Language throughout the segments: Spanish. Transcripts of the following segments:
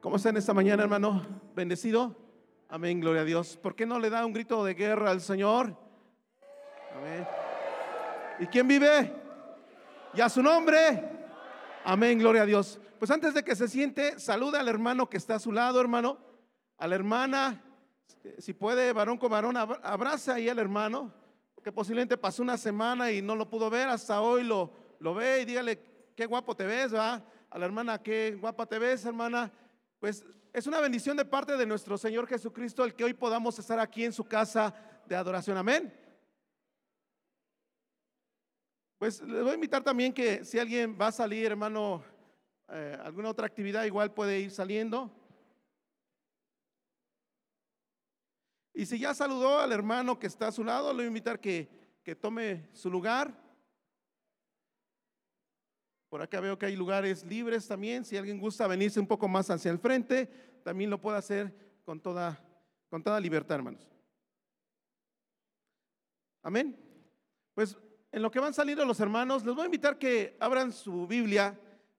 ¿Cómo está en esta mañana, hermano? ¿Bendecido? Amén, gloria a Dios. ¿Por qué no le da un grito de guerra al Señor? Amén. ¿Y quién vive? ¿Y a su nombre? Amén, gloria a Dios. Pues antes de que se siente, saluda al hermano que está a su lado, hermano. A la hermana, si puede, varón con varón, abraza ahí al hermano, que posiblemente pasó una semana y no lo pudo ver, hasta hoy lo, lo ve y dígale, qué guapo te ves, va. A la hermana, qué guapa te ves, hermana. Pues es una bendición de parte de nuestro Señor Jesucristo el que hoy podamos estar aquí en su casa de adoración. Amén. Pues les voy a invitar también que si alguien va a salir, hermano, eh, alguna otra actividad, igual puede ir saliendo. Y si ya saludó al hermano que está a su lado, le voy a invitar que, que tome su lugar. Por acá veo que hay lugares libres también. Si alguien gusta venirse un poco más hacia el frente, también lo puede hacer con toda, con toda libertad, hermanos. Amén. Pues en lo que van saliendo los hermanos, les voy a invitar que abran su Biblia.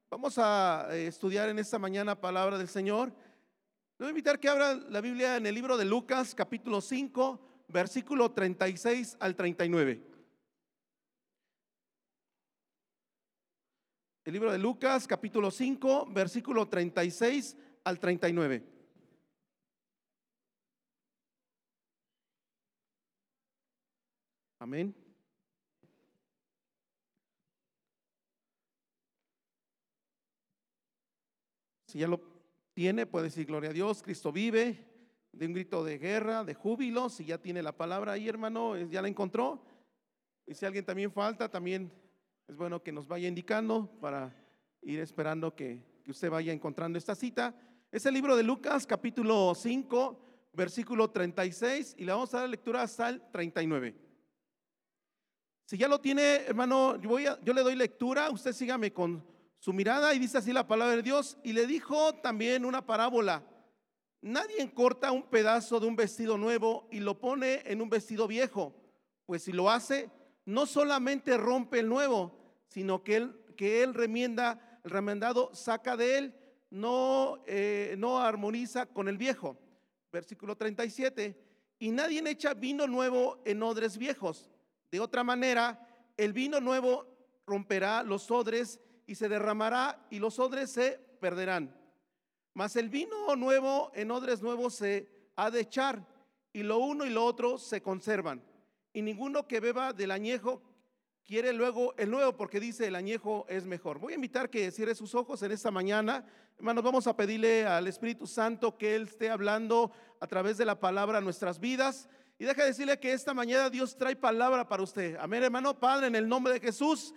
Vamos a eh, estudiar en esta mañana palabra del Señor. Les voy a invitar que abran la Biblia en el libro de Lucas, capítulo 5, versículo 36 al 39. El libro de Lucas, capítulo 5, versículo 36 al 39. Amén. Si ya lo tiene, puede decir gloria a Dios, Cristo vive, de un grito de guerra, de júbilo. Si ya tiene la palabra ahí, hermano, ya la encontró. Y si alguien también falta, también es bueno que nos vaya indicando para ir esperando que, usted vaya encontrando esta cita. Es el libro de Lucas, capítulo 5, versículo 36, y le vamos a dar lectura hasta el 39. Si ya lo tiene, hermano, yo, voy yo le doy lectura, usted sígame con su mirada y dice así la palabra de Dios. Y le dijo también una parábola. Nadie corta un pedazo de un vestido nuevo y lo pone en un vestido viejo, pues si lo hace, no solamente rompe el nuevo, sino que él, que él remienda, el remendado saca de él, no, eh, no armoniza con el viejo. Versículo 37, y nadie echa vino nuevo en odres viejos. De otra manera, el vino nuevo romperá los odres y se derramará y los odres se perderán. Mas el vino nuevo en odres nuevos se ha de echar y lo uno y lo otro se conservan. Y ninguno que beba del añejo quiere luego el nuevo porque dice el añejo es mejor. Voy a invitar que cierre sus ojos en esta mañana. Hermanos, vamos a pedirle al Espíritu Santo que Él esté hablando a través de la palabra a nuestras vidas. Y deja decirle que esta mañana Dios trae palabra para usted. Amén, hermano Padre, en el nombre de Jesús.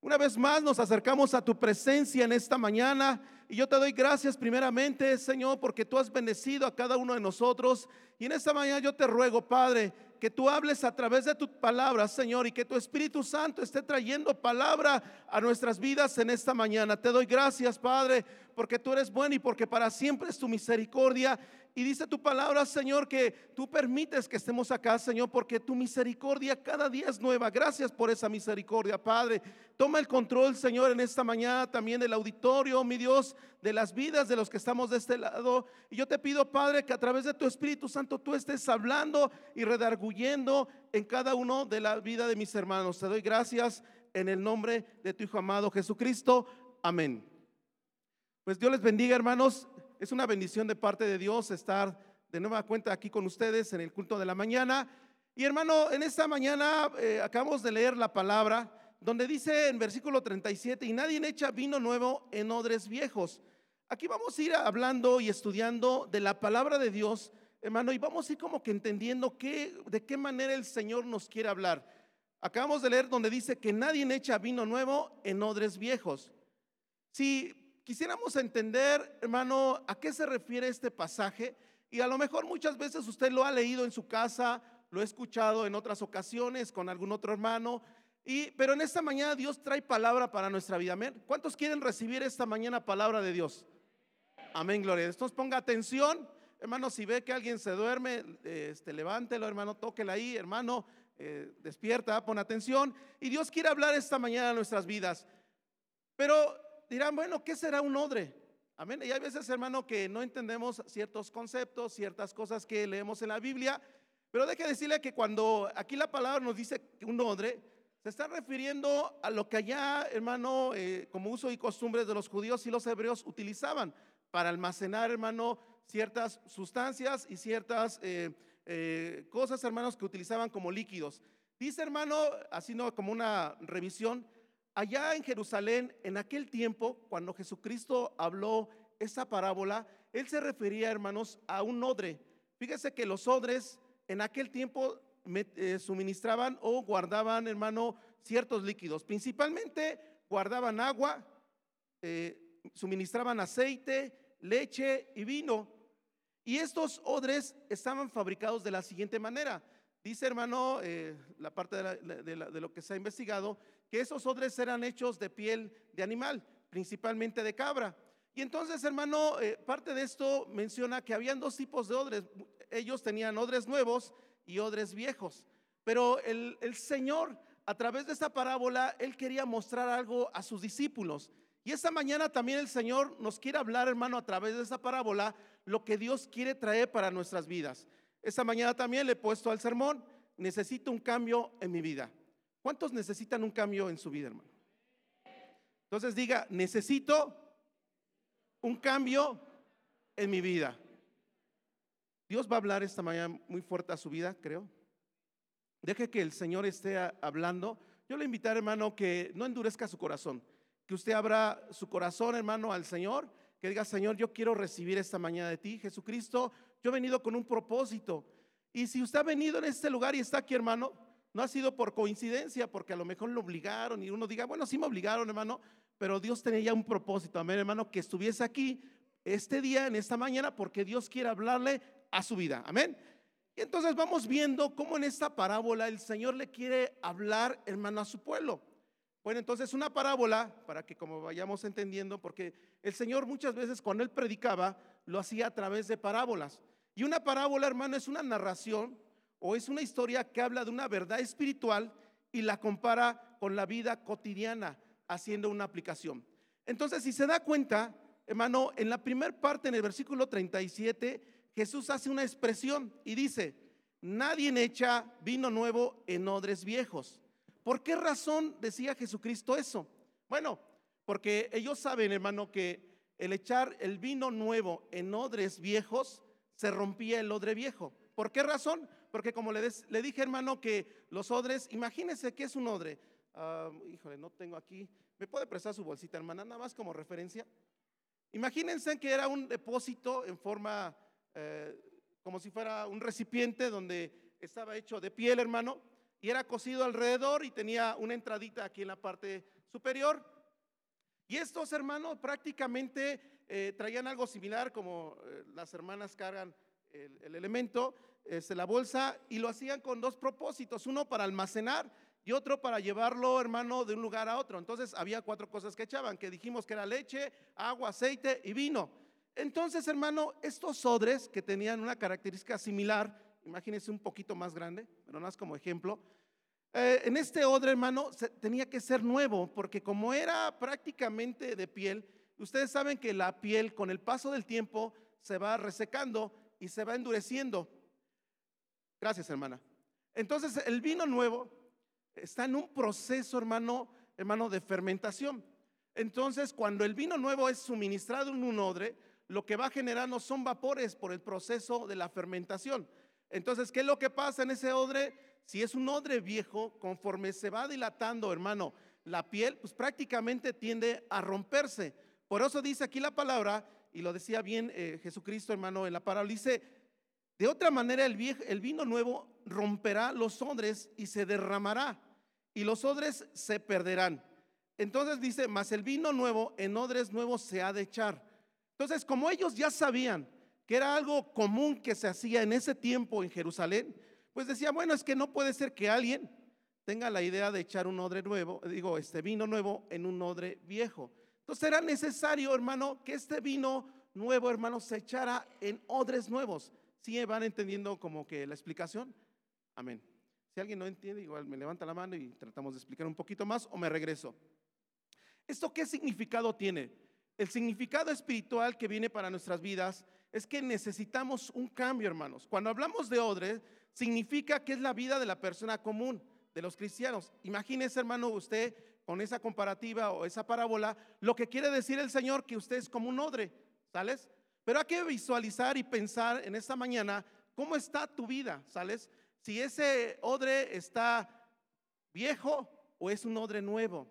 Una vez más nos acercamos a tu presencia en esta mañana y yo te doy gracias primeramente, Señor, porque tú has bendecido a cada uno de nosotros. Y en esta mañana yo te ruego, Padre, que tú hables a través de tu palabra, Señor, y que tu Espíritu Santo esté trayendo palabra a nuestras vidas en esta mañana. Te doy gracias, Padre, porque tú eres bueno y porque para siempre es tu misericordia y dice tu palabra, Señor, que tú permites que estemos acá, Señor, porque tu misericordia cada día es nueva. Gracias por esa misericordia, Padre. Toma el control, Señor, en esta mañana también del auditorio, mi Dios, de las vidas de los que estamos de este lado. Y yo te pido, Padre, que a través de tu Espíritu Santo tú estés hablando y redarguyendo en cada uno de la vida de mis hermanos. Te doy gracias en el nombre de tu Hijo amado Jesucristo. Amén. Pues Dios les bendiga, hermanos. Es una bendición de parte de Dios estar de nueva cuenta aquí con ustedes en el culto de la mañana. Y hermano, en esta mañana eh, acabamos de leer la palabra donde dice en versículo 37, y nadie echa vino nuevo en odres viejos. Aquí vamos a ir hablando y estudiando de la palabra de Dios, hermano, y vamos a ir como que entendiendo qué, de qué manera el Señor nos quiere hablar. Acabamos de leer donde dice que nadie echa vino nuevo en odres viejos. Si quisiéramos entender, hermano, a qué se refiere este pasaje. Y a lo mejor muchas veces usted lo ha leído en su casa, lo ha escuchado en otras ocasiones con algún otro hermano. Y, pero en esta mañana Dios trae palabra para nuestra vida. Amén. ¿Cuántos quieren recibir esta mañana palabra de Dios? Amén, gloria. Entonces ponga atención. Hermano, si ve que alguien se duerme, este, levántelo, hermano, tóquela ahí, hermano, eh, despierta, pon atención. Y Dios quiere hablar esta mañana a nuestras vidas. Pero dirán, bueno, ¿qué será un odre? Amén. Y hay veces, hermano, que no entendemos ciertos conceptos, ciertas cosas que leemos en la Biblia. Pero deje decirle que cuando aquí la palabra nos dice un odre, se está refiriendo a lo que allá, hermano, eh, como uso y costumbre de los judíos y los hebreos utilizaban para almacenar, hermano, ciertas sustancias y ciertas eh, eh, cosas, hermanos, que utilizaban como líquidos. Dice, hermano, así no como una revisión, allá en Jerusalén, en aquel tiempo, cuando Jesucristo habló esa parábola, él se refería, hermanos, a un odre. Fíjese que los odres en aquel tiempo eh, suministraban o guardaban, hermano, ciertos líquidos. Principalmente guardaban agua, suministraban aceite, leche y vino. Y estos odres estaban fabricados de la siguiente manera. Dice, hermano, eh, la parte de, lo que se ha investigado, que esos odres eran hechos de piel de animal, principalmente de cabra. Y entonces, hermano, eh, parte de esto menciona que habían dos tipos de odres. Ellos tenían odres nuevos y odres viejos. Pero el, el Señor, a través de esta parábola, Él quería mostrar algo a sus discípulos. Y esta mañana también el Señor nos quiere hablar, hermano, a través de esta parábola, lo que Dios quiere traer para nuestras vidas. Esta mañana también le he puesto al sermón, necesito un cambio en mi vida. ¿Cuántos necesitan un cambio en su vida, hermano? Entonces diga, necesito un cambio en mi vida. Dios va a hablar esta mañana muy fuerte a su vida, creo. Deje que el Señor esté hablando. Yo le invitaré, hermano, que no endurezca su corazón que usted abra su corazón, hermano, al Señor, que diga, Señor, yo quiero recibir esta mañana de ti, Jesucristo, yo he venido con un propósito. Y si usted ha venido en este lugar y está aquí, hermano, no ha sido por coincidencia, porque a lo mejor lo obligaron y uno diga, bueno, sí me obligaron, hermano, pero Dios tenía ya un propósito, amén, hermano, que estuviese aquí este día, en esta mañana, porque Dios quiere hablarle a su vida, amén. Y entonces vamos viendo cómo en esta parábola el Señor le quiere hablar, hermano, a su pueblo. Bueno, entonces una parábola, para que como vayamos entendiendo, porque el Señor muchas veces cuando Él predicaba, lo hacía a través de parábolas. Y una parábola, hermano, es una narración o es una historia que habla de una verdad espiritual y la compara con la vida cotidiana, haciendo una aplicación. Entonces, si se da cuenta, hermano, en la primera parte, en el versículo 37, Jesús hace una expresión y dice, nadie echa vino nuevo en odres viejos ¿Por qué razón decía Jesucristo eso? Bueno, porque ellos saben, hermano, que el echar el vino nuevo en odres viejos se rompía el odre viejo. ¿Por qué razón? Porque como le, dije, hermano, que los odres, imagínense que es un odre. Ah, híjole, no tengo aquí. ¿Me puede prestar su bolsita, hermana? Nada más como referencia. Imagínense que era un depósito en forma, eh, como si fuera un recipiente donde estaba hecho de piel, hermano y era cosido alrededor y tenía una entradita aquí en la parte superior. Y estos hermanos prácticamente eh, traían algo similar como eh, las hermanas cargan el, elemento, este, la bolsa, y lo hacían con dos propósitos, uno para almacenar y otro para llevarlo, hermano, de un lugar a otro. Entonces había cuatro cosas que echaban, que dijimos que era leche, agua, aceite y vino. Entonces, hermano, estos odres que tenían una característica similar, imagínense un poquito más grande, pero más como ejemplo. Eh, en este odre, hermano, tenía que ser nuevo, porque como era prácticamente de piel, ustedes saben que la piel con el paso del tiempo se va resecando y se va endureciendo. Gracias, hermana. Entonces, el vino nuevo está en un proceso, hermano, hermano, de fermentación. Entonces, cuando el vino nuevo es suministrado en un odre, lo que va generando son vapores por el proceso de la fermentación. Entonces, ¿qué es lo que pasa en ese odre? Si es un odre viejo, conforme se va dilatando, hermano, la piel, pues prácticamente tiende a romperse. Por eso dice aquí la palabra, y lo decía bien eh, Jesucristo, hermano, en la parábola, dice, de otra manera el, el vino nuevo romperá los odres y se derramará, y los odres se perderán. Entonces dice, mas el vino nuevo en odres nuevos se ha de echar. Entonces, como ellos ya sabían, que era algo común que se hacía en ese tiempo en Jerusalén, pues decía, bueno, es que no puede ser que alguien tenga la idea de echar un odre nuevo, digo, este vino nuevo en un odre viejo. Entonces era necesario, hermano, que este vino nuevo, hermano, se echara en odres nuevos. ¿Sí van entendiendo como que la explicación? Amén. Si alguien no entiende, igual me levanta la mano y tratamos de explicar un poquito más o me regreso. ¿Esto qué significado tiene? el significado espiritual que viene para nuestras vidas es que necesitamos un cambio, hermanos. Cuando hablamos de odre, significa que es la vida de la persona común, de los cristianos. Imagínese, hermano, usted con esa comparativa o esa parábola, lo que quiere decir el Señor que usted es como un odre, ¿sales? Pero hay que visualizar y pensar en esta mañana cómo está tu vida, ¿sales? Si ese odre está viejo o es un odre nuevo.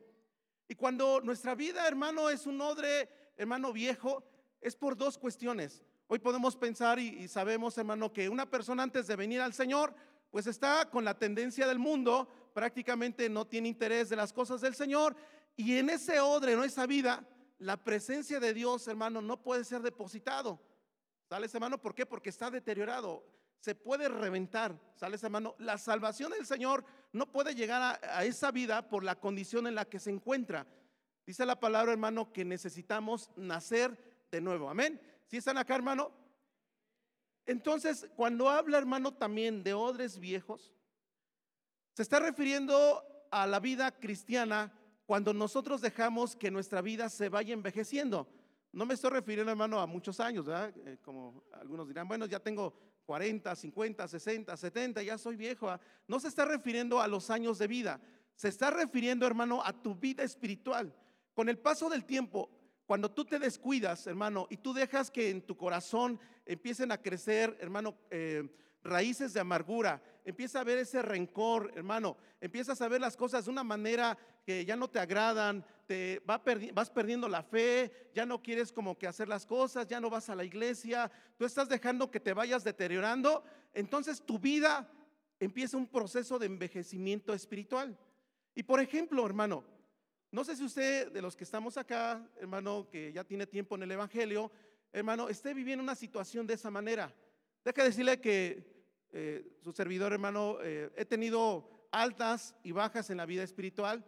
Y cuando nuestra vida, hermano, es un odre, hermano, viejo, es por dos cuestiones. Hoy podemos pensar y, sabemos, hermano, que una persona antes de venir al Señor, pues está con la tendencia del mundo, prácticamente no tiene interés de las cosas del Señor. Y en ese odre, en esa vida, la presencia de Dios, hermano, no puede ser depositado. ¿Sales, hermano? ¿Por qué? Porque está deteriorado. Se puede reventar. ¿Sales, hermano? La salvación del Señor no puede llegar a, esa vida por la condición en la que se encuentra. Dice la palabra, hermano, que necesitamos nacer de nuevo. Amén. ¿Sí están acá, hermano? Entonces, cuando habla, hermano, también de odres viejos, se está refiriendo a la vida cristiana cuando nosotros dejamos que nuestra vida se vaya envejeciendo. No me estoy refiriendo, hermano, a muchos años, ¿verdad? Eh, como algunos dirán, bueno, ya tengo 40, 50, 60, 70, ya soy viejo. No se está refiriendo a los años de vida, se está refiriendo, hermano, a tu vida espiritual. Con el paso del tiempo, cuando tú te descuidas, hermano, y tú dejas que en tu corazón empiecen a crecer, hermano, eh, raíces de amargura, empieza a ver ese rencor, hermano, empiezas a ver las cosas de una manera que ya no te agradan, te vas perdiendo la fe, ya no quieres como que hacer las cosas, ya no vas a la iglesia, tú estás dejando que te vayas deteriorando, entonces tu vida empieza un proceso de envejecimiento espiritual. Y por ejemplo, hermano, no sé si usted de los que estamos acá, hermano, que ya tiene tiempo en el Evangelio, hermano, esté viviendo una situación de esa manera. Deja decirle que eh, su servidor, hermano, eh, he tenido altas y bajas en la vida espiritual.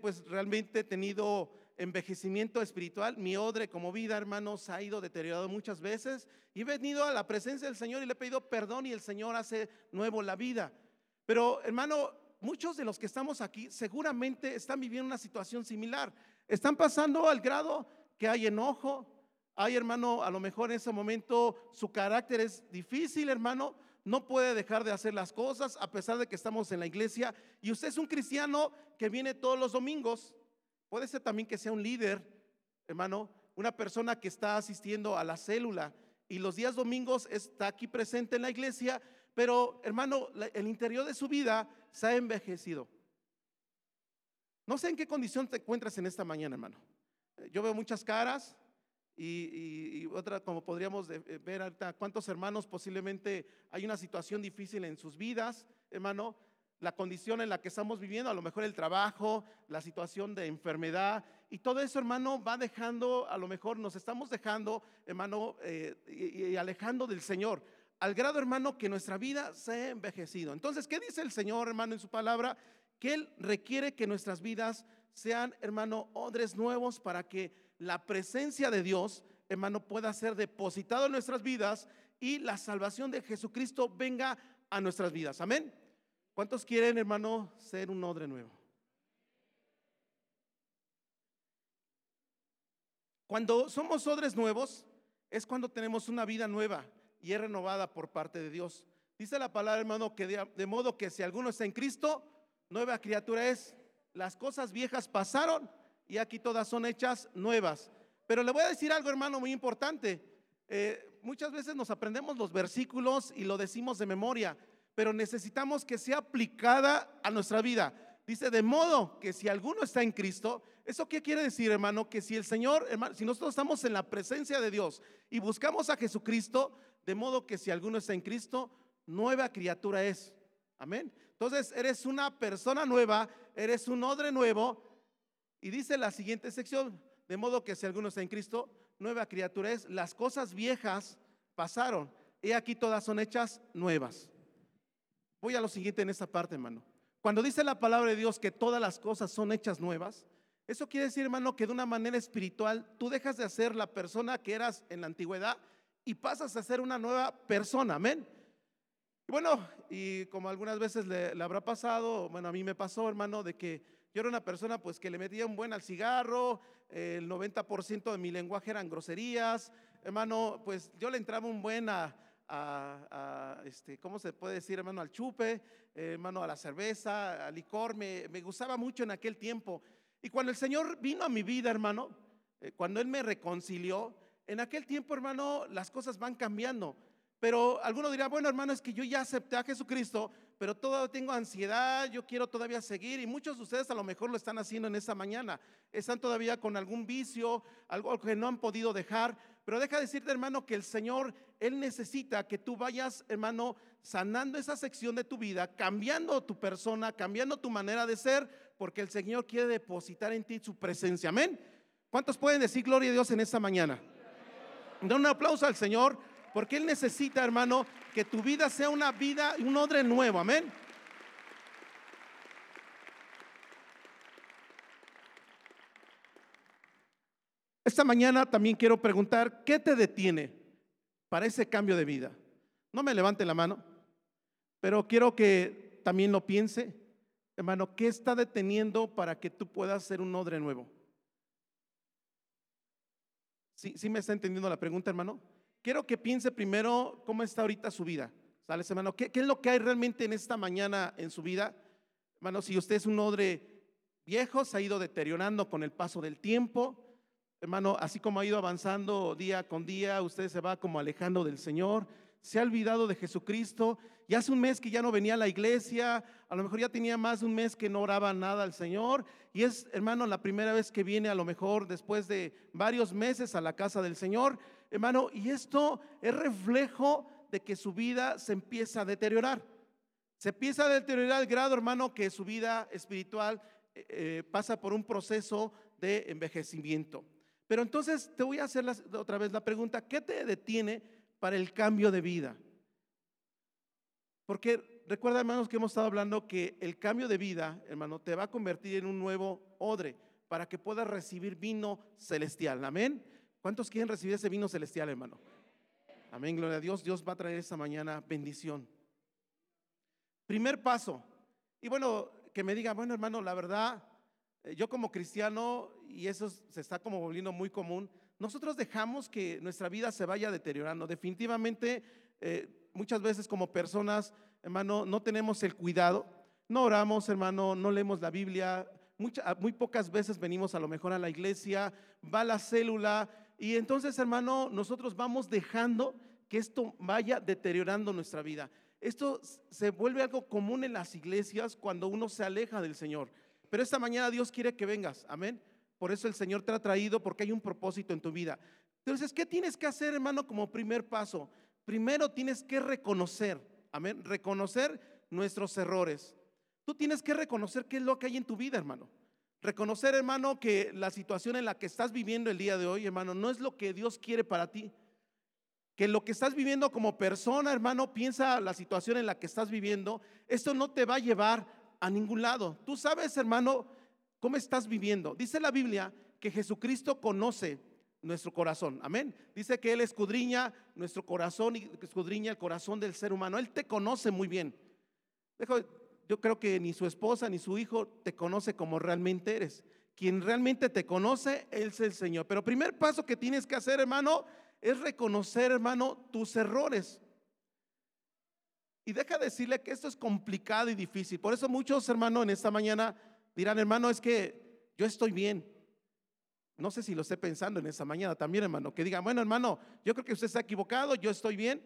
pues realmente he tenido envejecimiento espiritual. Mi odre como vida, hermano, se ha ido deteriorado muchas veces. Y he venido a la presencia del Señor y le he pedido perdón y el Señor hace nuevo la vida. Pero, hermano, muchos de los que estamos aquí seguramente están viviendo una situación similar. Están pasando al grado que hay enojo, Ay, hermano, a lo mejor en ese momento su carácter es difícil, hermano. No puede dejar de hacer las cosas a pesar de que estamos en la iglesia. Y usted es un cristiano que viene todos los domingos. Puede ser también que sea un líder, hermano, una persona que está asistiendo a la célula y los días domingos está aquí presente en la iglesia, pero hermano, el interior de su vida se ha envejecido. No sé en qué condición te encuentras en esta mañana, hermano. Yo veo muchas caras, y, otra, como podríamos eh, ver ahorita, cuántos hermanos posiblemente hay una situación difícil en sus vidas, hermano, la condición en la que estamos viviendo, a lo mejor el trabajo, la situación de enfermedad, y todo eso, hermano, va dejando, a lo mejor nos estamos dejando, hermano, eh, y, alejando del Señor, al grado, hermano, que nuestra vida se ha envejecido. Entonces, ¿qué dice el Señor, hermano, en su palabra? Que Él requiere que nuestras vidas sean, hermano, odres nuevos para que la presencia de Dios, hermano, pueda ser depositado en nuestras vidas y la salvación de Jesucristo venga a nuestras vidas. Amén. ¿Cuántos quieren, hermano, ser un odre nuevo? Cuando somos odres nuevos, es cuando tenemos una vida nueva y es renovada por parte de Dios. Dice la palabra, hermano, que de, modo que si alguno está en Cristo, nueva criatura es. Las cosas viejas pasaron y aquí todas son hechas nuevas. Pero le voy a decir algo, hermano, muy importante. Eh, muchas veces nos aprendemos los versículos y lo decimos de memoria, pero necesitamos que sea aplicada a nuestra vida. Dice, de modo que si alguno está en Cristo, ¿eso qué quiere decir, hermano? Que si el Señor, hermano, si nosotros estamos en la presencia de Dios y buscamos a Jesucristo, de modo que si alguno está en Cristo, nueva criatura es. Amén. Entonces, eres una persona nueva, eres un odre nuevo, y dice la siguiente sección, de modo que si alguno está en Cristo, nueva criatura es, las cosas viejas pasaron, y aquí todas son hechas nuevas. Voy a lo siguiente en esta parte, hermano. Cuando dice la palabra de Dios que todas las cosas son hechas nuevas, eso quiere decir, hermano, que de una manera espiritual tú dejas de ser la persona que eras en la antigüedad y pasas a ser una nueva persona, amén. bueno, y como algunas veces le, le habrá pasado, bueno, a mí me pasó, hermano, de que Yo era una persona pues que le metía un buen al cigarro, el 90% de mi lenguaje eran groserías, hermano, pues yo le entraba un buen a, este, ¿cómo se puede decir, hermano? Al chupe, hermano, a la cerveza, al licor, me, me, gustaba mucho en aquel tiempo. Y cuando el Señor vino a mi vida, hermano, eh, cuando Él me reconcilió, en aquel tiempo, hermano, las cosas van cambiando. Pero alguno dirá, bueno, hermano, es que yo ya acepté a Jesucristo, pero todavía tengo ansiedad, yo quiero todavía seguir. Y muchos de ustedes a lo mejor lo están haciendo en esta mañana. Están todavía con algún vicio, algo que no han podido dejar. Pero deja decirte, hermano, que el Señor, Él necesita que tú vayas, hermano, sanando esa sección de tu vida, cambiando tu persona, cambiando tu manera de ser, porque el Señor quiere depositar en ti su presencia. Amén. ¿Cuántos pueden decir gloria a Dios en esta mañana? Da un aplauso al Señor porque Él necesita, hermano, que tu vida sea una vida, un odre nuevo. Amén. Esta mañana también quiero preguntar, ¿qué te detiene para ese cambio de vida? No me levante la mano, pero quiero que también lo piense, hermano, ¿qué está deteniendo para que tú puedas ser un odre nuevo? ¿Sí, ¿Sí me está entendiendo la pregunta, hermano? quiero que piense primero cómo está ahorita su vida. ¿Sale, hermano? ¿Qué, ¿Qué, es lo que hay realmente en esta mañana en su vida? Hermano, si usted es un odre viejo, se ha ido deteriorando con el paso del tiempo. Hermano, así como ha ido avanzando día con día, usted se va como alejando del Señor, se ha olvidado de Jesucristo. Y hace un mes que ya no venía a la iglesia, a lo mejor ya tenía más de un mes que no oraba nada al Señor. Y es, hermano, la primera vez que viene a lo mejor después de varios meses a la casa del Señor hermano, y esto es reflejo de que su vida se empieza a deteriorar. Se empieza a deteriorar al grado, hermano, que su vida espiritual eh, eh, pasa por un proceso de envejecimiento. Pero entonces te voy a hacer otra vez la pregunta, ¿qué te detiene para el cambio de vida? Porque recuerda, hermanos, que hemos estado hablando que el cambio de vida, hermano, te va a convertir en un nuevo odre para que puedas recibir vino celestial. Amén. ¿Cuántos quieren recibir ese vino celestial, hermano? Amén, gloria a Dios. Dios va a traer esta mañana bendición. Primer paso. Y bueno, que me diga, bueno, hermano, la verdad, eh, yo como cristiano, y eso se está como volviendo muy común, nosotros dejamos que nuestra vida se vaya deteriorando. Definitivamente, eh, muchas veces como personas, hermano, no tenemos el cuidado, no oramos, hermano, no leemos la Biblia, muy pocas veces venimos a lo mejor a la iglesia, va la célula y entonces, hermano, nosotros vamos dejando que esto vaya deteriorando nuestra vida. Esto se vuelve algo común en las iglesias cuando uno se aleja del Señor. Pero esta mañana Dios quiere que vengas, amén. Por eso el Señor te ha traído, porque hay un propósito en tu vida. Entonces, ¿qué tienes que hacer, hermano, como primer paso? Primero tienes que reconocer, amén, reconocer nuestros errores. Tú tienes que reconocer qué es lo que hay en tu vida, hermano. Reconocer, hermano, que la situación en la que estás viviendo el día de hoy, hermano, no es lo que Dios quiere para ti. Que lo que estás viviendo como persona, hermano, piensa la situación en la que estás viviendo, esto no te va a llevar a ningún lado. Tú sabes, hermano, cómo estás viviendo. Dice la Biblia que Jesucristo conoce nuestro corazón. Amén. Dice que Él escudriña nuestro corazón y escudriña el corazón del ser humano. Él te conoce muy bien. Yo creo que ni su esposa ni su hijo te conoce como realmente eres. Quien realmente te conoce es el Señor. Pero primer paso que tienes que hacer, hermano, es reconocer, hermano, tus errores. Y deja decirle que esto es complicado y difícil. Por eso muchos, hermanos, en esta mañana dirán, hermano, es que yo estoy bien. No sé si lo esté pensando en esta mañana también, hermano. Que digan, bueno, hermano, yo creo que usted está equivocado, yo estoy bien.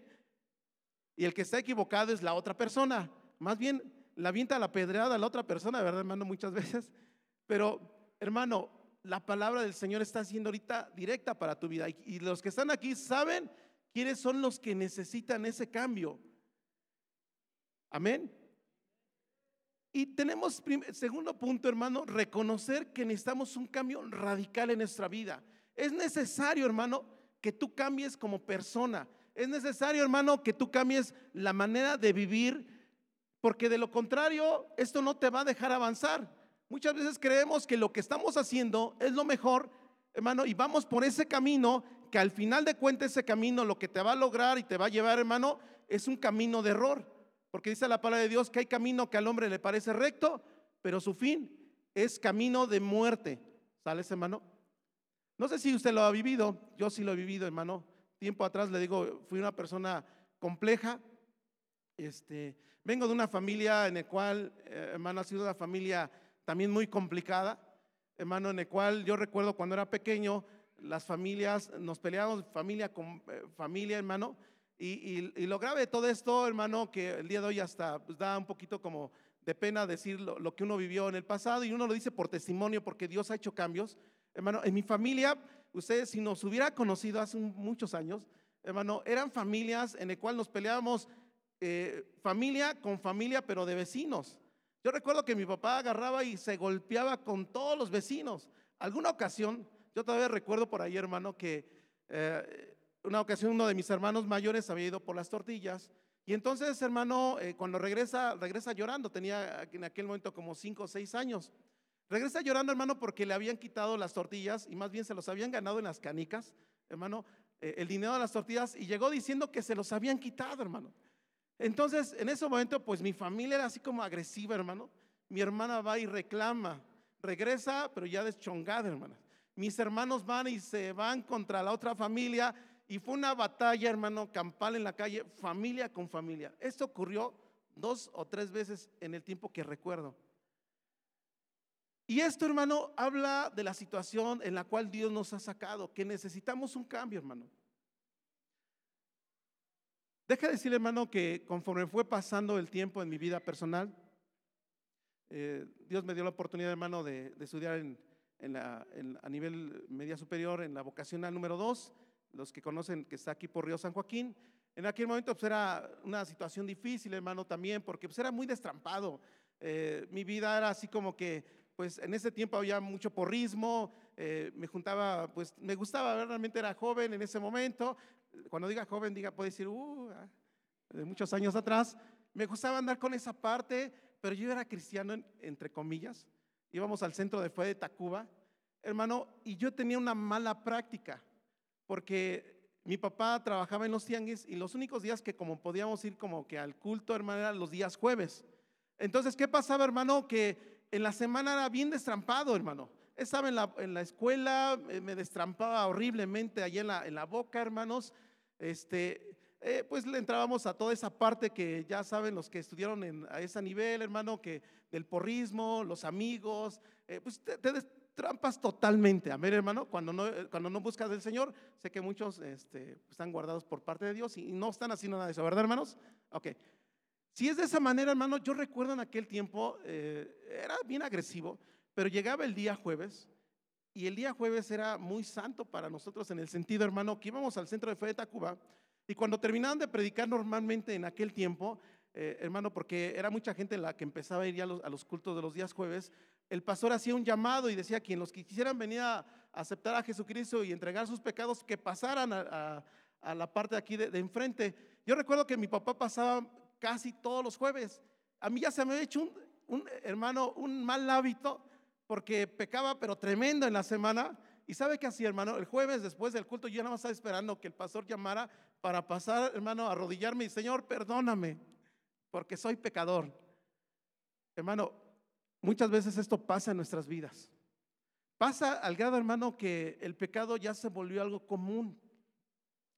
Y el que está equivocado es la otra persona. Más bien, la avienta la pedrada a la otra persona, ¿verdad, hermano? Muchas veces. Pero, hermano, la palabra del Señor está siendo ahorita directa para tu vida. Y, los que están aquí saben quiénes son los que necesitan ese cambio. Amén. Y tenemos, segundo punto, hermano, reconocer que necesitamos un cambio radical en nuestra vida. Es necesario, hermano, que tú cambies como persona. Es necesario, hermano, que tú cambies la manera de vivir porque de lo contrario, esto no te va a dejar avanzar. Muchas veces creemos que lo que estamos haciendo es lo mejor, hermano, y vamos por ese camino, que al final de cuentas ese camino lo que te va a lograr y te va a llevar, hermano, es un camino de error. Porque dice la palabra de Dios que hay camino que al hombre le parece recto, pero su fin es camino de muerte. ¿Sales, hermano? No sé si usted lo ha vivido, yo sí lo he vivido, hermano. Tiempo atrás le digo, fui una persona compleja. Este, vengo de una familia en la cual, eh, hermano, ha sido una familia también muy complicada, hermano, en la cual yo recuerdo cuando era pequeño, las familias, nos peleábamos familia con eh, familia, hermano, y, lo grave de todo esto, hermano, que el día de hoy hasta pues, da un poquito como de pena decir lo, que uno vivió en el pasado y uno lo dice por testimonio porque Dios ha hecho cambios. Hermano, en mi familia, ustedes si nos hubiera conocido hace muchos años, hermano, eran familias en el cual nos peleábamos eh, familia con familia, pero de vecinos. Yo recuerdo que mi papá agarraba y se golpeaba con todos los vecinos. Alguna ocasión, yo todavía recuerdo por ahí, hermano, que eh, una ocasión uno de mis hermanos mayores había ido por las tortillas y entonces, hermano, eh, cuando regresa, regresa llorando, tenía en aquel momento como cinco o seis años. Regresa llorando, hermano, porque le habían quitado las tortillas y más bien se los habían ganado en las canicas, hermano, eh, el dinero de las tortillas y llegó diciendo que se los habían quitado, hermano. Entonces, en ese momento, pues mi familia era así como agresiva, hermano. Mi hermana va y reclama, regresa, pero ya deschongada, hermano. Mis hermanos van y se van contra la otra familia y fue una batalla, hermano, campal en la calle, familia con familia. Esto ocurrió dos o tres veces en el tiempo que recuerdo. Y esto, hermano, habla de la situación en la cual Dios nos ha sacado, que necesitamos un cambio, hermano. Deja de decirle, hermano, que conforme fue pasando el tiempo en mi vida personal, eh, Dios me dio la oportunidad, hermano, de, estudiar a nivel media superior en la vocacional número dos los que conocen que está aquí por Río San Joaquín. En aquel momento pues era una situación difícil, hermano, también, porque pues era muy destrampado. Eh, mi vida era así como que, pues en ese tiempo había mucho porrismo, eh, me juntaba, pues me gustaba, realmente era joven en ese momento. Cuando diga joven, diga, puede decir, uh, ah, de muchos años atrás, me gustaba andar con esa parte, pero yo era cristiano, entre comillas. Íbamos al centro de fe de Tacuba, hermano, y yo tenía una mala práctica porque mi papá trabajaba en los tianguis y los únicos días que como podíamos ir como que al culto, hermano, eran los días jueves. Entonces, ¿qué pasaba, hermano? Que en la semana era bien destrampado, hermano. Estaba en la, en la escuela, eh, me destrampaba horriblemente allá en la, en la boca, hermanos. Este, eh, pues le entrábamos a toda esa parte que ya saben los que estudiaron en, a ese nivel, hermano, que del porrismo, los amigos, eh, pues te, te, trampas totalmente. Amén, hermano. Cuando no, cuando no buscas del Señor, sé que muchos este, están guardados por parte de Dios y no están haciendo nada de eso, ¿verdad, hermanos? Ok. Si es de esa manera, hermano, yo recuerdo en aquel tiempo, eh, era bien agresivo, pero llegaba el día jueves y el día jueves era muy santo para nosotros en el sentido, hermano, que íbamos al centro de fe de Tacuba y cuando terminaban de predicar normalmente en aquel tiempo, eh, hermano, porque era mucha gente la que empezaba a ir ya a los, cultos de los días jueves, el pastor hacía un llamado y decía, quien los que quisieran venir a aceptar a Jesucristo y entregar sus pecados, que pasaran a, la parte de aquí de, enfrente. Yo recuerdo que mi papá pasaba casi todos los jueves. A mí ya se me había hecho un, hermano, un mal hábito, porque pecaba, pero tremendo en la semana. ¿Y sabe qué hacía, hermano? El jueves después del culto yo nada más estaba esperando que el pastor llamara para pasar, hermano, a arrodillarme y, Señor, perdóname porque soy pecador. Hermano, muchas veces esto pasa en nuestras vidas. Pasa al grado, hermano, que el pecado ya se volvió algo común.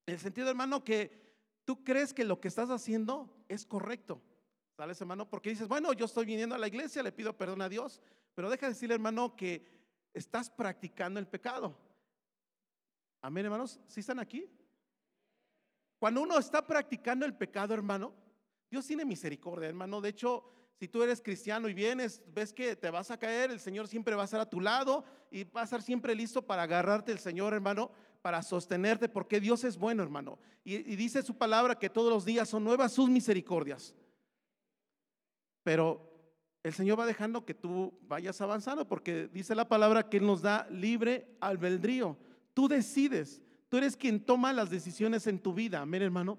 En el sentido, hermano, que tú crees que lo que estás haciendo es correcto. ¿Sabes, hermano? Porque dices, bueno, yo estoy viniendo a la iglesia, le pido perdón a Dios, pero deja de decirle, hermano, que estás practicando el pecado. Amén, hermanos. ¿Sí están aquí? Cuando uno está practicando el pecado, hermano, Dios tiene misericordia, hermano. De hecho, si tú eres cristiano y vienes, ves que te vas a caer, el Señor siempre va a estar a tu lado y va a estar siempre listo para agarrarte el Señor, hermano, para sostenerte, porque Dios es bueno, hermano. Y, dice su palabra que todos los días son nuevas sus misericordias. Pero el Señor va dejando que tú vayas avanzando, porque dice la palabra que Él nos da libre albedrío. Tú decides, tú eres quien toma las decisiones en tu vida, amén, hermano.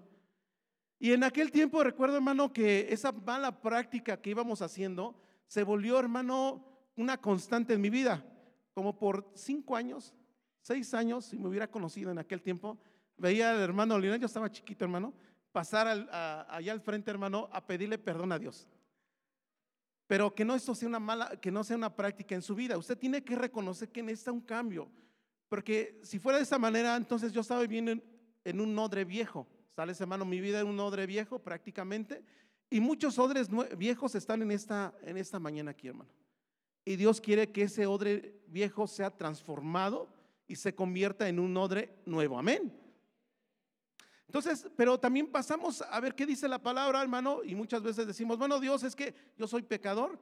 Y en aquel tiempo recuerdo, hermano, que esa mala práctica que íbamos haciendo se volvió, hermano, una constante en mi vida. Como por cinco años, seis años, si me hubiera conocido en aquel tiempo, veía al hermano Lina, yo estaba chiquito, hermano, pasar allá al frente, hermano, a pedirle perdón a Dios. Pero que no esto sea una mala, que no sea una práctica en su vida. Usted tiene que reconocer que necesita un cambio. Porque si fuera de esa manera, entonces yo estaba viviendo en, en un odre viejo. ¿Sales, hermano? Mi vida en un odre viejo prácticamente. Y muchos odres viejos están en esta, en esta mañana aquí, hermano. Y Dios quiere que ese odre viejo sea transformado y se convierta en un odre nuevo. Amén. Entonces, pero también pasamos a ver qué dice la palabra, hermano, y muchas veces decimos, bueno, Dios, es que yo soy pecador.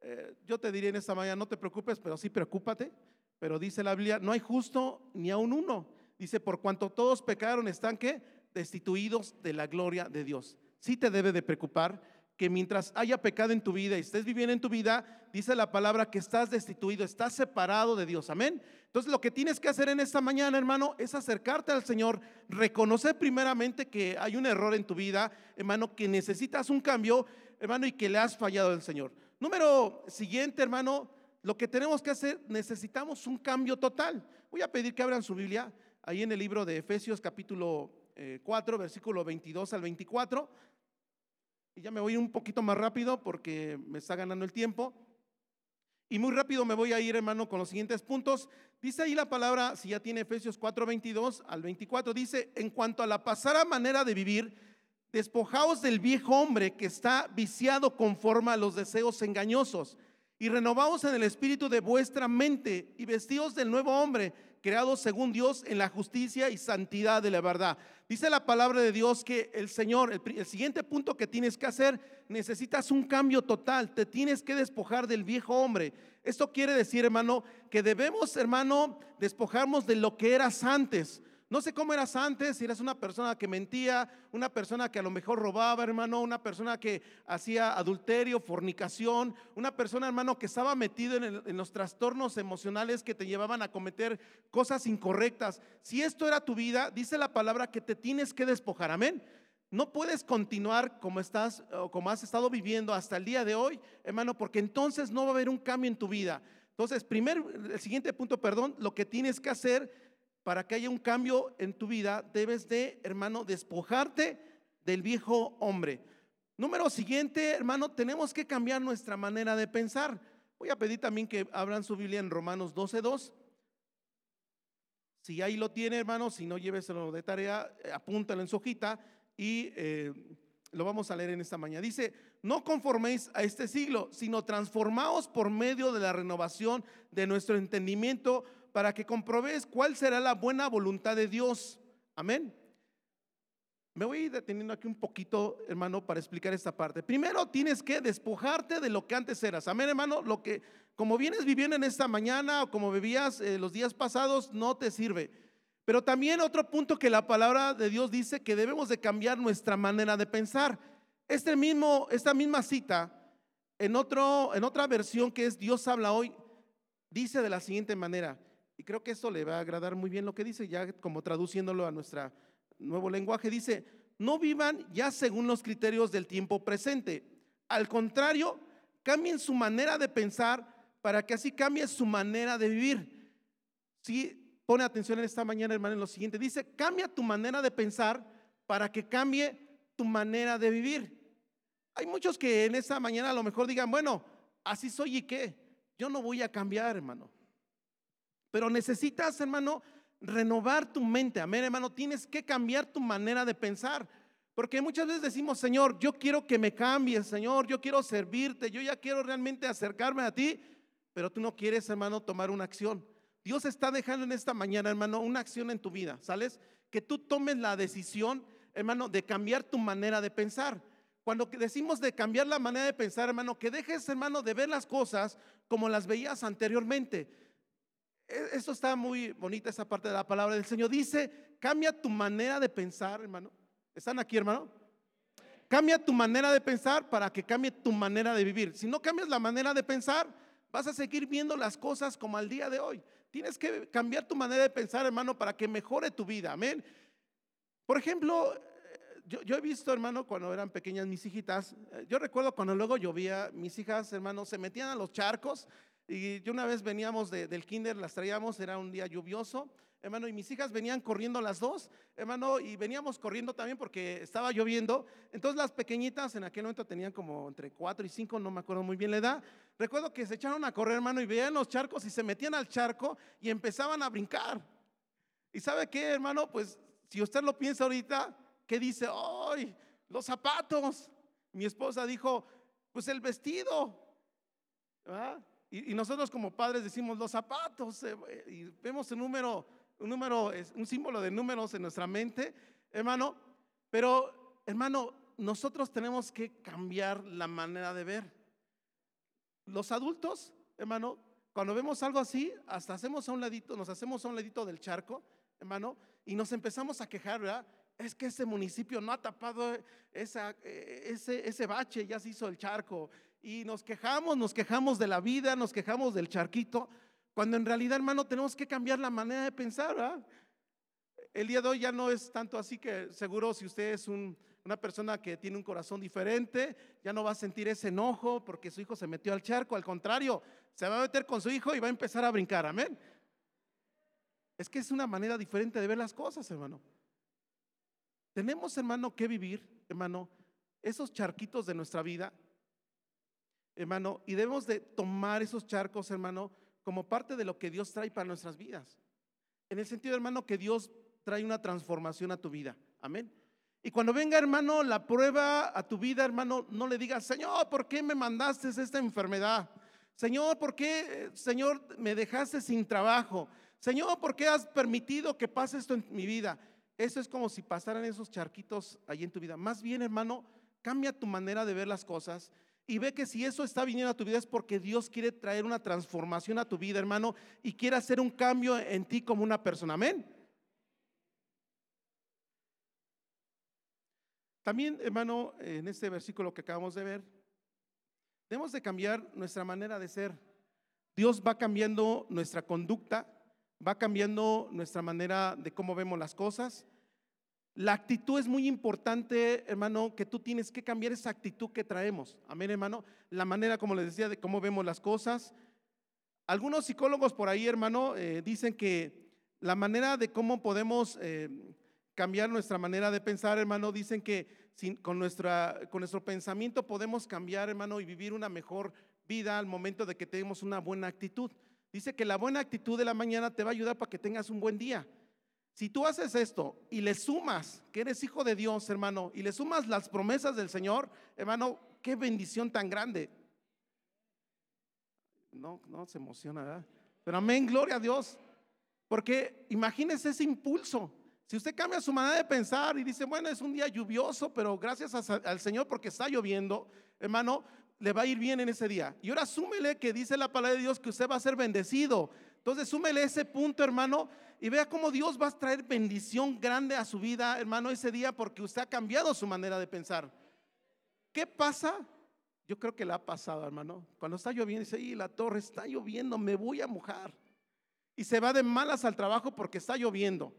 Eh, yo te diría en esta mañana, no te preocupes, pero sí preocúpate. Pero dice la Biblia, no hay justo ni aun uno. Dice, por cuanto todos pecaron, están que destituidos de la gloria de Dios. Sí te debe de preocupar que mientras haya pecado en tu vida y estés viviendo en tu vida, dice la palabra que estás destituido, estás separado de Dios. Amén. Entonces lo que tienes que hacer en esta mañana, hermano, es acercarte al Señor, reconocer primeramente que hay un error en tu vida, hermano, que necesitas un cambio, hermano, y que le has fallado al Señor. Número siguiente, hermano, lo que tenemos que hacer, necesitamos un cambio total. Voy a pedir que abran su Biblia ahí en el libro de Efesios capítulo 4, eh, versículo 22 al 24. Y ya me voy un poquito más rápido porque me está ganando el tiempo. Y muy rápido me voy a ir, hermano, con los siguientes puntos. Dice ahí la palabra, si ya tiene Efesios 4, 22 al 24, dice, en cuanto a la pasada manera de vivir, despojaos del viejo hombre que está viciado conforme a los deseos engañosos y renovaos en el espíritu de vuestra mente y vestidos del nuevo hombre creados según Dios en la justicia y santidad de la verdad. Dice la palabra de Dios que el Señor, el, siguiente punto que tienes que hacer, necesitas un cambio total, te tienes que despojar del viejo hombre. Esto quiere decir, hermano, que debemos, hermano, despojarnos de lo que eras antes. No sé cómo eras antes, si eras una persona que mentía, una persona que a lo mejor robaba, hermano, una persona que hacía adulterio, fornicación, una persona, hermano, que estaba metido en, los trastornos emocionales que te llevaban a cometer cosas incorrectas. Si esto era tu vida, dice la palabra que te tienes que despojar, amén. No puedes continuar como estás o como has estado viviendo hasta el día de hoy, hermano, porque entonces no va a haber un cambio en tu vida. Entonces, primer, el siguiente punto, perdón, lo que tienes que hacer para que haya un cambio en tu vida, debes de, hermano, despojarte del viejo hombre. Número siguiente, hermano, tenemos que cambiar nuestra manera de pensar. Voy a pedir también que abran su Biblia en Romanos 12.2. Si ahí lo tiene, hermano, si no, lléveselo de tarea, eh, apúntalo en su hojita y eh, lo vamos a leer en esta mañana. Dice, no conforméis a este siglo, sino transformaos por medio de la renovación de nuestro entendimiento para que comprobéis cuál será la buena voluntad de Dios. Amén. Me voy a ir deteniendo aquí un poquito, hermano, para explicar esta parte. Primero tienes que despojarte de lo que antes eras. Amén, hermano. Lo que, como vienes viviendo en esta mañana o como vivías eh, los días pasados, no te sirve. Pero también otro punto que la palabra de Dios dice que debemos de cambiar nuestra manera de pensar. Este mismo, esta misma cita, en, otro, en otra versión que es Dios habla hoy, dice de la siguiente manera. Y creo que esto le va a agradar muy bien lo que dice, ya como traduciéndolo a nuestro nuevo lenguaje. Dice, no vivan ya según los criterios del tiempo presente. Al contrario, cambien su manera de pensar para que así cambie su manera de vivir. Si pone atención en esta mañana, hermano, en lo siguiente. Dice, cambia tu manera de pensar para que cambie tu manera de vivir. Hay muchos que en esta mañana a lo mejor digan, bueno, así soy y qué. Yo no voy a cambiar, hermano. Pero necesitas, hermano, renovar tu mente. Amén, hermano. Tienes que cambiar tu manera de pensar. Porque muchas veces decimos, Señor, yo quiero que me cambies, Señor, yo quiero servirte, yo ya quiero realmente acercarme a ti, pero tú no quieres, hermano, tomar una acción. Dios está dejando en esta mañana, hermano, una acción en tu vida, ¿sales? Que tú tomes la decisión, hermano, de cambiar tu manera de pensar. Cuando decimos de cambiar la manera de pensar, hermano, que dejes, hermano, de ver las cosas como las veías anteriormente. E, Eso está muy bonita esa parte de la palabra del Señor. Dice, cambia tu manera de pensar, hermano. ¿Están aquí, hermano? Cambia tu manera de pensar para que cambie tu manera de vivir. Si no cambias la manera de pensar, vas a seguir viendo las cosas como al día de hoy. Tienes que cambiar tu manera de pensar, hermano, para que mejore tu vida. Amén. Por ejemplo, yo, yo, he visto, hermano, cuando eran pequeñas mis hijitas, eh, yo recuerdo cuando luego llovía, mis hijas, hermano, se metían a los charcos y yo una vez veníamos del kinder, las traíamos, era un día lluvioso, hermano, y mis hijas venían corriendo las dos, hermano, y veníamos corriendo también porque estaba lloviendo. Entonces las pequeñitas en aquel momento tenían como entre cuatro y cinco, no me acuerdo muy bien la edad. Recuerdo que se echaron a correr, hermano, y veían los charcos y se metían al charco y empezaban a brincar. ¿Y sabe qué, hermano? Pues si usted lo piensa ahorita, ¿qué dice? ¡Ay! Los zapatos. Mi esposa dijo, pues el vestido. Y, nosotros como padres decimos los zapatos eh, y vemos un número, un número, un símbolo de números en nuestra mente, hermano. Pero, hermano, nosotros tenemos que cambiar la manera de ver. Los adultos, hermano, cuando vemos algo así, hasta hacemos a un ladito, nos hacemos a un ladito del charco, hermano, y nos empezamos a quejar, ¿verdad? Es que ese municipio no ha tapado esa, eh, ese, ese bache, ya se hizo el charco. Y nos quejamos, nos quejamos de la vida, nos quejamos del charquito, cuando en realidad, hermano, tenemos que cambiar la manera de pensar, ¿verdad? El día de hoy ya no es tanto así que seguro si usted es una persona que tiene un corazón diferente, ya no va a sentir ese enojo porque su hijo se metió al charco, al contrario, se va a meter con su hijo y va a empezar a brincar, amén. Es que es una manera diferente de ver las cosas, hermano. Tenemos, hermano, que vivir, hermano, esos charquitos de nuestra vida, hermano, y debemos de tomar esos charcos, hermano, como parte de lo que Dios trae para nuestras vidas. En el sentido, hermano, que Dios trae una transformación a tu vida. Amén. Y cuando venga, hermano, la prueba a tu vida, hermano, no le digas, Señor, ¿por qué me mandaste esta enfermedad? Señor, ¿por qué, Señor, me dejaste sin trabajo? Señor, ¿por qué has permitido que pase esto en mi vida? Eso es como si pasaran esos charquitos allí en tu vida. Más bien, hermano, cambia tu manera de ver las cosas y ve que si eso está viniendo a tu vida es porque Dios quiere traer una transformación a tu vida, hermano, y quiere hacer un cambio en ti como una persona. Amén. También, hermano, en este versículo que acabamos de ver, debemos de cambiar nuestra manera de ser. Dios va cambiando nuestra conducta va cambiando nuestra manera de cómo vemos las cosas. La actitud es muy importante, hermano, que tú tienes que cambiar esa actitud que traemos. Amén, hermano. La manera, como les decía, de cómo vemos las cosas. Algunos psicólogos por ahí, hermano, eh, dicen que la manera de cómo podemos eh, cambiar nuestra manera de pensar, hermano, dicen que con, nuestra, con nuestro pensamiento podemos cambiar, hermano, y vivir una mejor vida al momento de que tenemos una buena actitud. Dice que la buena actitud de la mañana te va a ayudar para que tengas un buen día. Si tú haces esto y le sumas que eres hijo de Dios, hermano, y le sumas las promesas del Señor, hermano, qué bendición tan grande. No, no se emociona, ¿verdad? Pero amén, gloria a Dios. Porque imagínese ese impulso. Si usted cambia su manera de pensar y dice, bueno, es un día lluvioso, pero gracias al Señor porque está lloviendo, hermano, le va a ir bien en ese día. Y ahora súmele que dice la palabra de Dios que usted va a ser bendecido. Entonces súmele ese punto, hermano, y vea cómo Dios va a traer bendición grande a su vida, hermano, ese día porque usted ha cambiado su manera de pensar. ¿Qué pasa? Yo creo que le ha pasado, hermano. Cuando está lloviendo, dice, y la torre está lloviendo, me voy a mojar. Y se va de malas al trabajo porque está lloviendo.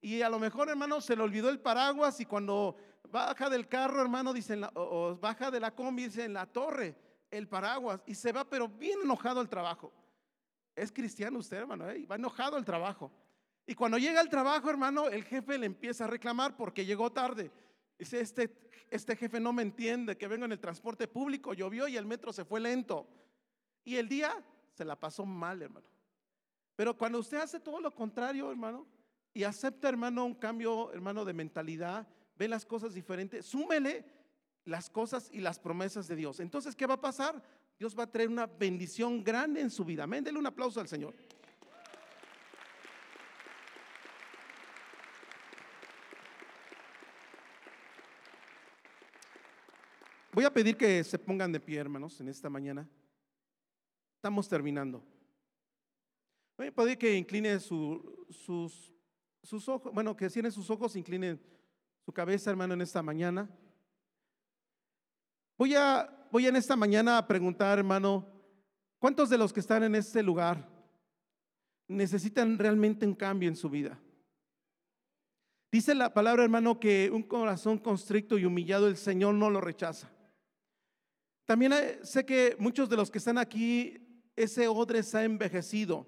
Y a lo mejor, hermano, se le olvidó el paraguas y cuando baja del carro, hermano, dice, o, baja de la combi, dice, en la torre, el paraguas, y se va, pero bien enojado al trabajo. Es cristiano usted, hermano, ¿eh? va enojado al trabajo. Y cuando llega al trabajo, hermano, el jefe le empieza a reclamar porque llegó tarde. Dice, este, este jefe no me entiende que vengo en el transporte público, llovió y el metro se fue lento. Y el día se la pasó mal, hermano. Pero cuando usted hace todo lo contrario, hermano, y acepta, hermano, un cambio, hermano, de mentalidad, ve las cosas diferentes, súmele las cosas y las promesas de Dios. Entonces, ¿qué va a pasar? Dios va a traer una bendición grande en su vida. Amén. Dele un aplauso al Señor. Voy a pedir que se pongan de pie, hermanos, en esta mañana. Estamos terminando. Voy a pedir que incline sus sus ojos, bueno, que cierren sus ojos, inclinen su cabeza, hermano, en esta mañana. Voy a, voy en esta mañana a preguntar, hermano, ¿cuántos de los que están en este lugar necesitan realmente un cambio en su vida? Dice la palabra, hermano, que un corazón constricto y humillado el Señor no lo rechaza. También sé que muchos de los que están aquí, ese odre se ha envejecido.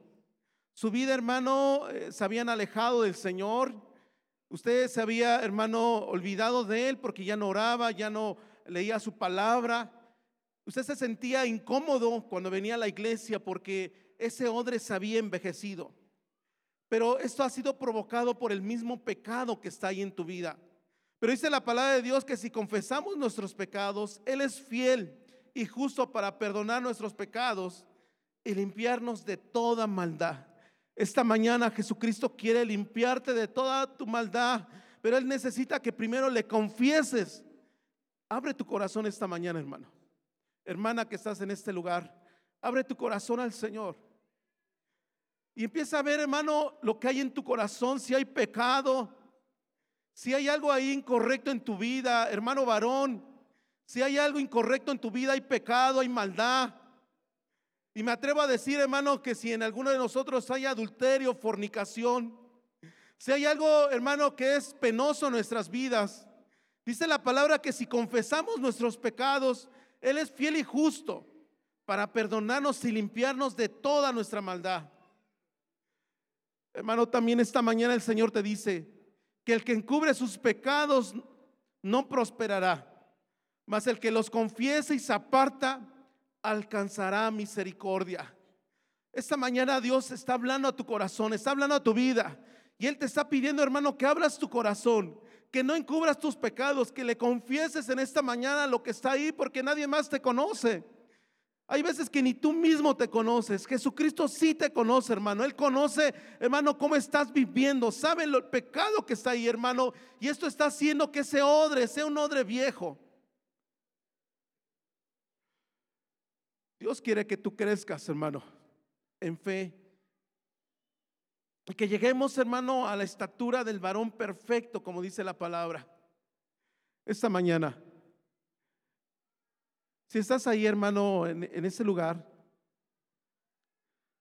Su vida, hermano, eh, se habían alejado del Señor. Usted se había, hermano, olvidado de Él porque ya no oraba, ya no leía su palabra. Usted se sentía incómodo cuando venía a la iglesia porque ese odre se había envejecido. Pero esto ha sido provocado por el mismo pecado que está ahí en tu vida. Pero dice la palabra de Dios que si confesamos nuestros pecados, Él es fiel y justo para perdonar nuestros pecados y limpiarnos de toda maldad. Esta mañana Jesucristo quiere limpiarte de toda tu maldad, pero Él necesita que primero le confieses. Abre tu corazón esta mañana, hermano. Hermana que estás en este lugar, abre tu corazón al Señor. Y empieza a ver, hermano, lo que hay en tu corazón, si hay pecado, si hay algo ahí incorrecto en tu vida, hermano varón, si hay algo incorrecto en tu vida, hay pecado, hay maldad. Y me atrevo a decir, hermano, que si en alguno de nosotros hay adulterio, fornicación, si hay algo, hermano, que es penoso en nuestras vidas, dice la palabra que si confesamos nuestros pecados, Él es fiel y justo para perdonarnos y limpiarnos de toda nuestra maldad. Hermano, también esta mañana el Señor te dice que el que encubre sus pecados no prosperará mas el que los confiese y se aparta alcanzará misericordia. Esta mañana Dios está hablando a tu corazón, está hablando a tu vida. Y Él te está pidiendo, hermano, que abras tu corazón, que no encubras tus pecados, que le confieses en esta mañana lo que está ahí, porque nadie más te conoce. Hay veces que ni tú mismo te conoces. Jesucristo sí te conoce, hermano. Él conoce, hermano, cómo estás viviendo. Sabe el pecado que está ahí, hermano. Y esto está haciendo que ese odre sea un odre viejo. Dios quiere que tú crezcas, hermano, en fe. Y que lleguemos, hermano, a la estatura del varón perfecto, como dice la palabra. Esta mañana, si estás ahí, hermano, en, ese lugar,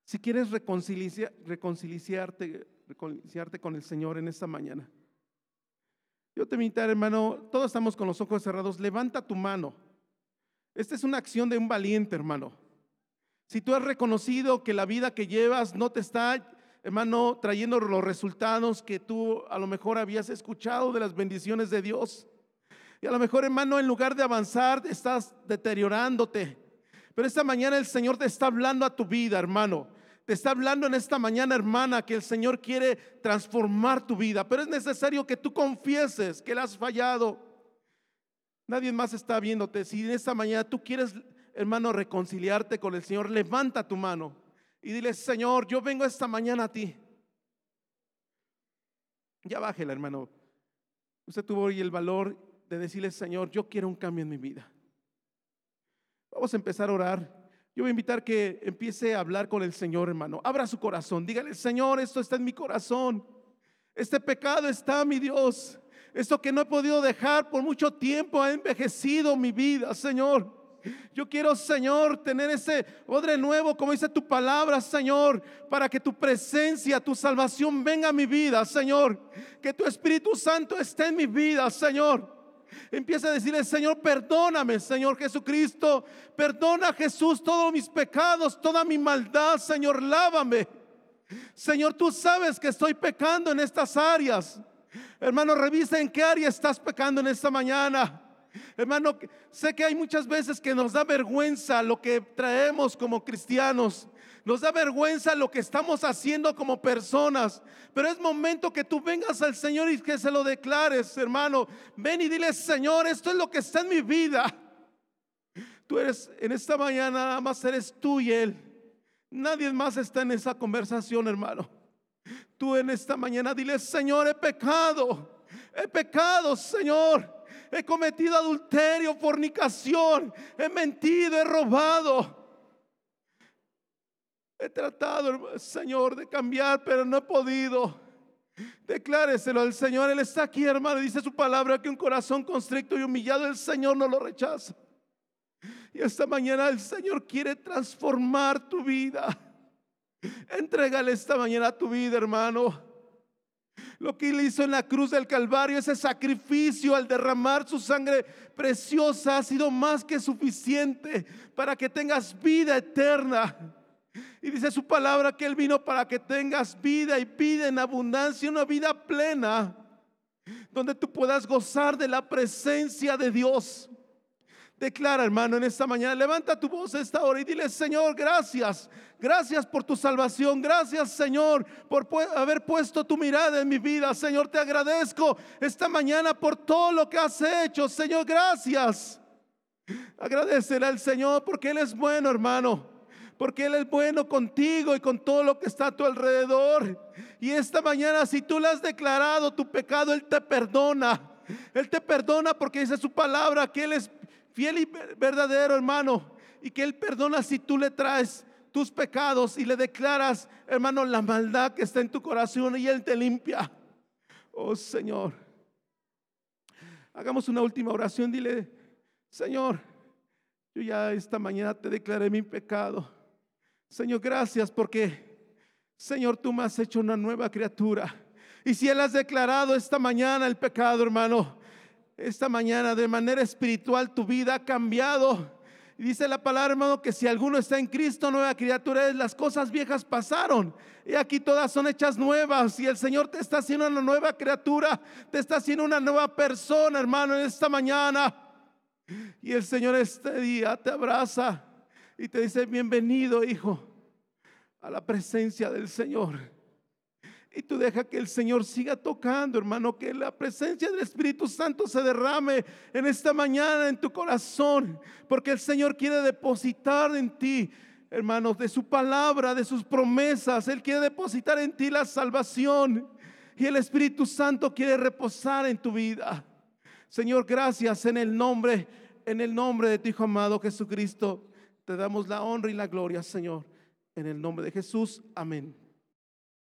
si quieres reconciliarte, reconciliarte con el Señor en esta mañana, yo te invito, hermano, todos estamos con los ojos cerrados, levanta tu mano. Esta es una acción de un valiente, hermano. Si tú has reconocido que la vida que llevas no te está, hermano, trayendo los resultados que tú a lo mejor habías escuchado de las bendiciones de Dios. Y a lo mejor, hermano, en lugar de avanzar, estás deteriorándote. Pero esta mañana el Señor te está hablando a tu vida, hermano. Te está hablando en esta mañana, hermana, que el Señor quiere transformar tu vida. Pero es necesario que tú confieses que le has fallado Nadie más está viéndote. Si en esta mañana tú quieres, hermano, reconciliarte con el Señor, levanta tu mano y dile, Señor, yo vengo esta mañana a ti. Ya bájela, hermano. Usted tuvo hoy el valor de decirle, Señor, yo quiero un cambio en mi vida. Vamos a empezar a orar. Yo voy a invitar que empiece a hablar con el Señor, hermano. Abra su corazón. Dígale, Señor, esto está en mi corazón. Este pecado está, mi Dios. Esto que no he podido dejar por mucho tiempo ha envejecido mi vida, Señor. Yo quiero, Señor, tener ese odre nuevo, como dice tu palabra, Señor, para que tu presencia, tu salvación venga a mi vida, Señor. Que tu Espíritu Santo esté en mi vida, Señor. Empieza a decirle, Señor, perdóname, Señor Jesucristo. Perdona, Jesús, todos mis pecados, toda mi maldad, Señor, lávame. Señor, tú sabes que estoy pecando en estas áreas. Hermano, revisa en qué área estás pecando en esta mañana. Hermano, sé que hay muchas veces que nos da vergüenza lo que traemos como cristianos. Nos da vergüenza lo que estamos haciendo como personas. Pero es momento que tú vengas al Señor y que se lo declares, hermano. Ven y dile, Señor, esto es lo que está en mi vida. Tú eres, en esta mañana nada más eres tú y Él. Nadie más está en esa conversación, hermano. Tú en esta mañana dile, Señor, he pecado, he pecado, Señor. He cometido adulterio, fornicación, he mentido, he robado. He tratado, Señor, de cambiar, pero no he podido. Decláreselo al Señor. Él está aquí, hermano. Dice su palabra que un corazón constricto y humillado el Señor no lo rechaza. Y esta mañana el Señor quiere transformar tu vida. Entrégale esta mañana tu vida, hermano. Lo que él hizo en la cruz del Calvario, ese sacrificio al derramar su sangre preciosa ha sido más que suficiente para que tengas vida eterna. Y dice su palabra que Él vino para que tengas vida y vida en abundancia, una vida plena, donde tú puedas gozar de la presencia de Dios. Declara, hermano, en esta mañana, levanta tu voz esta hora y dile, Señor, gracias. Gracias por tu salvación. Gracias, Señor, por haber puesto tu mirada en mi vida. Señor, te agradezco esta mañana por todo lo que has hecho. Señor, gracias. Agradecerá al Señor porque Él es bueno, hermano. Porque Él es bueno contigo y con todo lo que está a tu alrededor. Y esta mañana, si tú le has declarado tu pecado, Él te perdona. Él te perdona porque dice su palabra que Él es fiel y verdadero, hermano, y que Él perdona si tú le traes tus pecados y le declaras, hermano, la maldad que está en tu corazón y Él te limpia. Oh Señor, hagamos una última oración, dile, Señor, yo ya esta mañana te declaré mi pecado. Señor, gracias porque, Señor, tú me has hecho una nueva criatura. Y si Él has declarado esta mañana el pecado, hermano, esta mañana de manera espiritual tu vida ha cambiado. Dice la palabra, hermano, que si alguno está en Cristo, nueva criatura es, las cosas viejas pasaron. Y aquí todas son hechas nuevas. Y el Señor te está haciendo una nueva criatura, te está haciendo una nueva persona, hermano, en esta mañana. Y el Señor este día te abraza y te dice, bienvenido, hijo, a la presencia del Señor. Y tú deja que el Señor siga tocando, hermano, que la presencia del Espíritu Santo se derrame en esta mañana en tu corazón, porque el Señor quiere depositar en ti, hermano, de su palabra, de sus promesas. Él quiere depositar en ti la salvación y el Espíritu Santo quiere reposar en tu vida. Señor, gracias en el nombre, en el nombre de tu Hijo amado Jesucristo. Te damos la honra y la gloria, Señor. En el nombre de Jesús, amén.